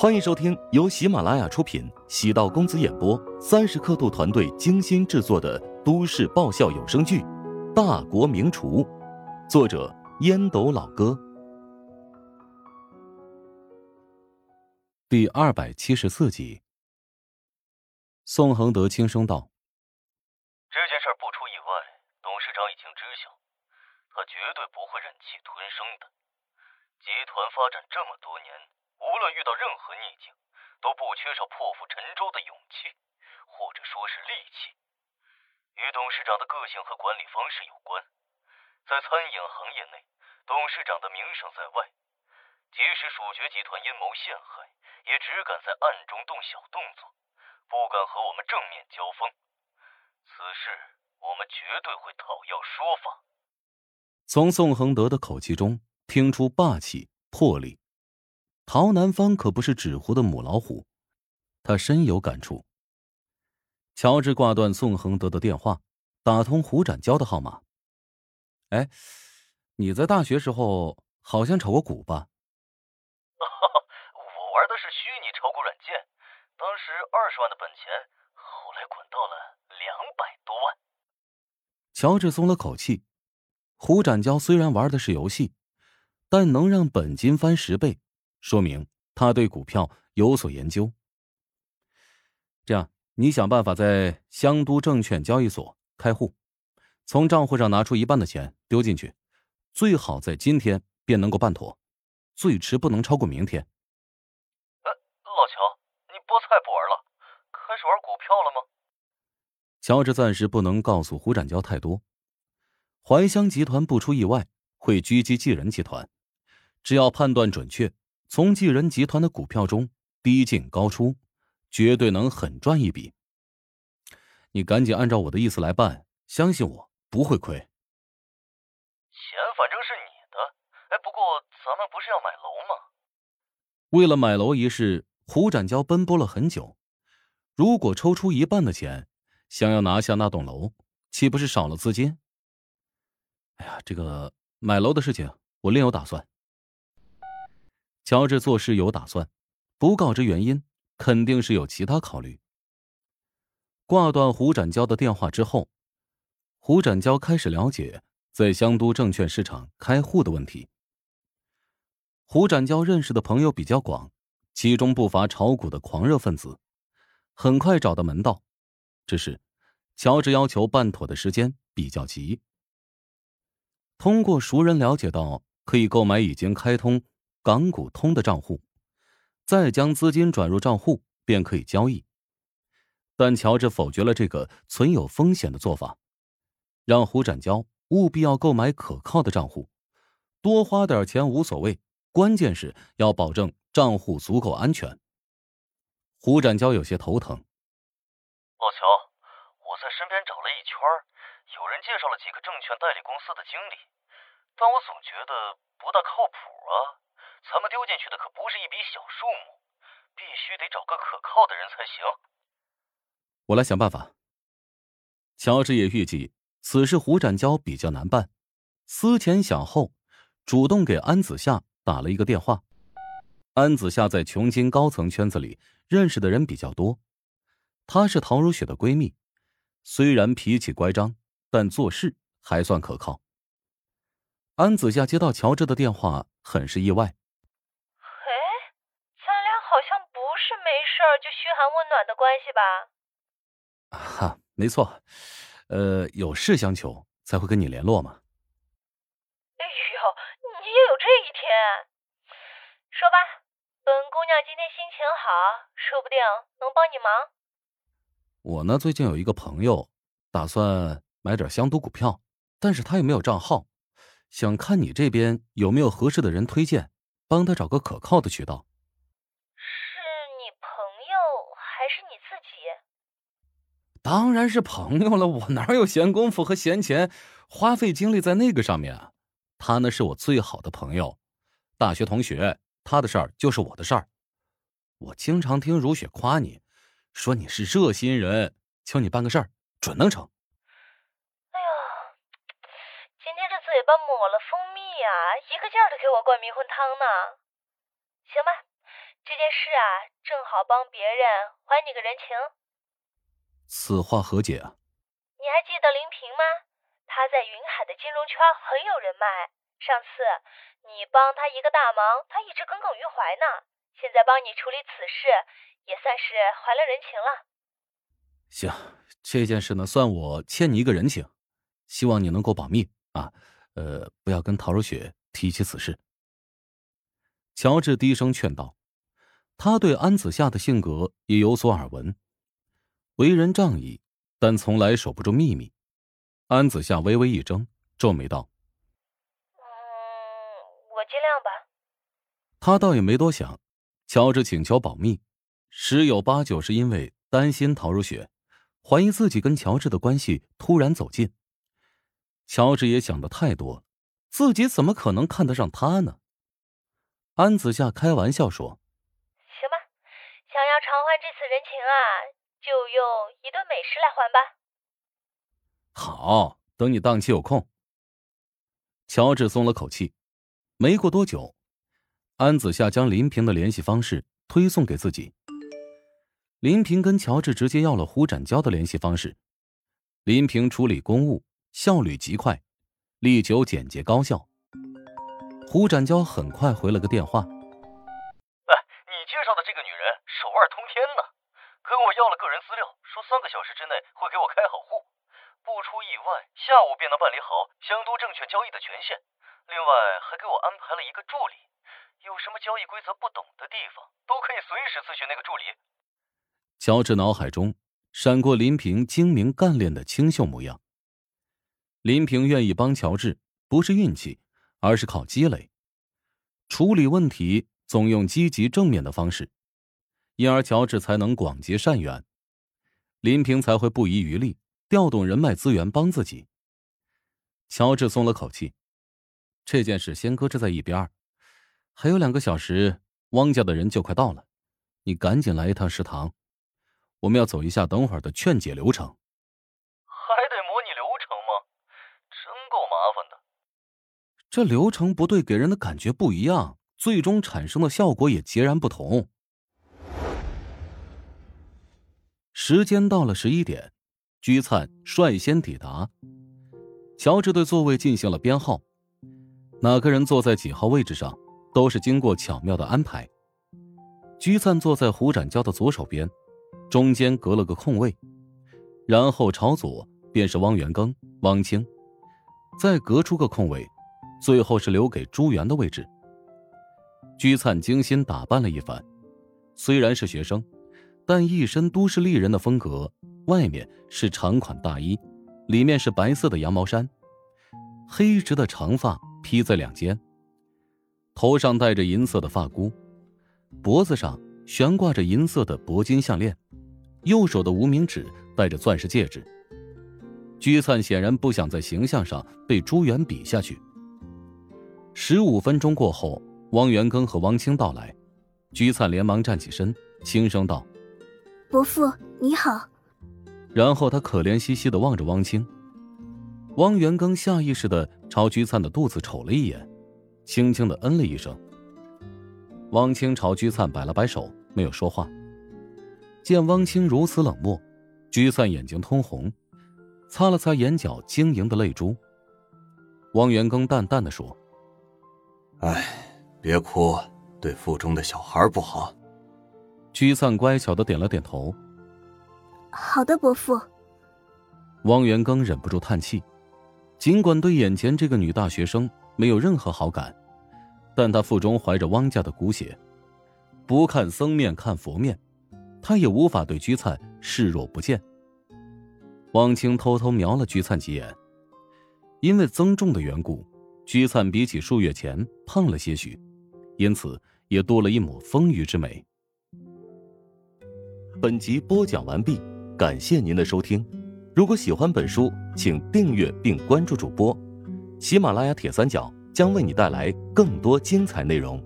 欢迎收听由喜马拉雅出品、喜道公子演播、三十刻度团队精心制作的都市爆笑有声剧《大国名厨》，作者烟斗老哥，第二百七十四集。宋恒德轻声道：“这件事不出意外，董事长已经知晓，他绝对不会忍气吞声的。集团发展这么多年，无论遇到任何逆境，都不缺少破釜沉舟的勇气，或者说是力气。与董事长的个性和管理方式有关。在餐饮行业内，董事长的名声在外，即使蜀爵集团阴谋陷害，也只敢在暗中动小动作。”不敢和我们正面交锋，此事我们绝对会讨要说法。从宋恒德的口气中听出霸气魄力，陶南方可不是纸糊的母老虎，他深有感触。乔治挂断宋恒德的电话，打通胡展娇的号码。哎，你在大学时候好像炒过股吧？我玩的是虚拟炒股软件当时二十万的本钱，后来滚到了两百多万。乔治松了口气。胡展娇虽然玩的是游戏，但能让本金翻十倍，说明他对股票有所研究。这样，你想办法在香都证券交易所开户，从账户上拿出一半的钱丢进去，最好在今天便能够办妥，最迟不能超过明天。老乔，你菠菜不玩了，开始玩股票了吗？乔治暂时不能告诉胡展娇太多。怀香集团不出意外会狙击济仁集团，只要判断准确，从济仁集团的股票中低进高出，绝对能狠赚一笔。你赶紧按照我的意思来办，相信我不会亏。钱反正是你的，哎，不过咱们不是要买楼吗？为了买楼一事。胡展娇奔波了很久，如果抽出一半的钱，想要拿下那栋楼，岂不是少了资金？哎呀，这个买楼的事情我另有打算。乔治做事有打算，不告知原因，肯定是有其他考虑。挂断胡展娇的电话之后，胡展娇开始了解在香都证券市场开户的问题。胡展娇认识的朋友比较广。其中不乏炒股的狂热分子，很快找到门道。只是，乔治要求办妥的时间比较急。通过熟人了解到，可以购买已经开通港股通的账户，再将资金转入账户便可以交易。但乔治否决了这个存有风险的做法，让胡展娇务必要购买可靠的账户，多花点钱无所谓，关键是要保证。账户足够安全。胡展娇有些头疼。老乔，我在身边找了一圈，有人介绍了几个证券代理公司的经理，但我总觉得不大靠谱啊。咱们丢进去的可不是一笔小数目，必须得找个可靠的人才行。我来想办法。乔治也预计此事胡展娇比较难办，思前想后，主动给安子夏打了一个电话。安子夏在琼金高层圈子里认识的人比较多，她是陶如雪的闺蜜，虽然脾气乖张，但做事还算可靠。安子夏接到乔治的电话，很是意外。哎，咱俩好像不是没事就嘘寒问暖的关系吧？哈，没错，呃，有事相求才会跟你联络嘛。哎呦，你也有这一天？说吧。本姑娘今天心情好，说不定能帮你忙。我呢，最近有一个朋友，打算买点香都股票，但是他又没有账号，想看你这边有没有合适的人推荐，帮他找个可靠的渠道。是你朋友还是你自己？当然是朋友了，我哪有闲工夫和闲钱花费精力在那个上面啊？他呢是我最好的朋友，大学同学。他的事儿就是我的事儿，我经常听如雪夸你，说你是热心人，求你办个事儿，准能成。哎呦，今天这嘴巴抹了蜂蜜呀，一个劲儿的给我灌迷魂汤呢。行吧，这件事啊，正好帮别人还你个人情。此话何解啊？你还记得林平吗？他在云海的金融圈很有人脉。上次你帮他一个大忙，他一直耿耿于怀呢。现在帮你处理此事，也算是还了人情了。行，这件事呢，算我欠你一个人情，希望你能够保密啊，呃，不要跟陶如雪提起此事。乔治低声劝道，他对安子夏的性格也有所耳闻，为人仗义，但从来守不住秘密。安子夏微微一怔，皱眉道。嗯，我尽量吧。他倒也没多想，乔治请求保密，十有八九是因为担心陶如雪，怀疑自己跟乔治的关系突然走近。乔治也想的太多，自己怎么可能看得上他呢？安子夏开玩笑说：“行吧，想要偿还这次人情啊，就用一顿美食来还吧。”好，等你档期有空。乔治松了口气。没过多久，安子夏将林平的联系方式推送给自己。林平跟乔治直接要了胡展娇的联系方式。林平处理公务效率极快，力求简洁高效。胡展娇很快回了个电话：“哎，你介绍的这个女人手腕通天呢，跟我要了个人资料，说三个小时之内会给我开好户，不出意外，下午便能办理好香都证券交易的权限。”另外还给我安排了一个助理，有什么交易规则不懂的地都可以随时咨询那个助理。乔治脑海中闪过林平精明干练的清秀模样。林平愿意帮乔治，不是运气，而是靠积累。处理问题总用积极正面的方式，因而乔治才能广结善缘，林平才会不遗余力调动人脉资源帮自己。乔治松了口气。这件事先搁置在一边还有两个小时，汪家的人就快到了，你赶紧来一趟食堂，我们要走一下等会儿的劝解流程。还得模拟流程吗？真够麻烦的。这流程不对，给人的感觉不一样，最终产生的效果也截然不同。时间到了十一点，居灿率先抵达，乔治对座位进行了编号。哪个人坐在几号位置上，都是经过巧妙的安排。居灿坐在胡展娇的左手边，中间隔了个空位，然后朝左便是汪元庚、汪清，再隔出个空位，最后是留给朱元的位置。居灿精心打扮了一番，虽然是学生，但一身都市丽人的风格。外面是长款大衣，里面是白色的羊毛衫，黑直的长发。披在两肩，头上戴着银色的发箍，脖子上悬挂着银色的铂金项链，右手的无名指戴着钻石戒指。居灿显然不想在形象上被朱元比下去。十五分钟过后，汪元庚和汪清到来，居灿连忙站起身，轻声道：“伯父你好。”然后他可怜兮兮的望着汪清。汪元庚下意识的朝居灿的肚子瞅了一眼，轻轻的嗯了一声。汪清朝居灿摆了摆手，没有说话。见汪清如此冷漠，居灿眼睛通红，擦了擦眼角晶莹的泪珠。汪元庚淡淡的说：“哎，别哭，对腹中的小孩不好。”居灿乖巧的点了点头：“好的，伯父。”汪元庚忍不住叹气。尽管对眼前这个女大学生没有任何好感，但他腹中怀着汪家的骨血，不看僧面看佛面，他也无法对居灿视若不见。汪清偷偷瞄了居灿几眼，因为增重的缘故，居灿比起数月前胖了些许，因此也多了一抹丰腴之美。本集播讲完毕，感谢您的收听。如果喜欢本书，请订阅并关注主播。喜马拉雅铁三角将为你带来更多精彩内容。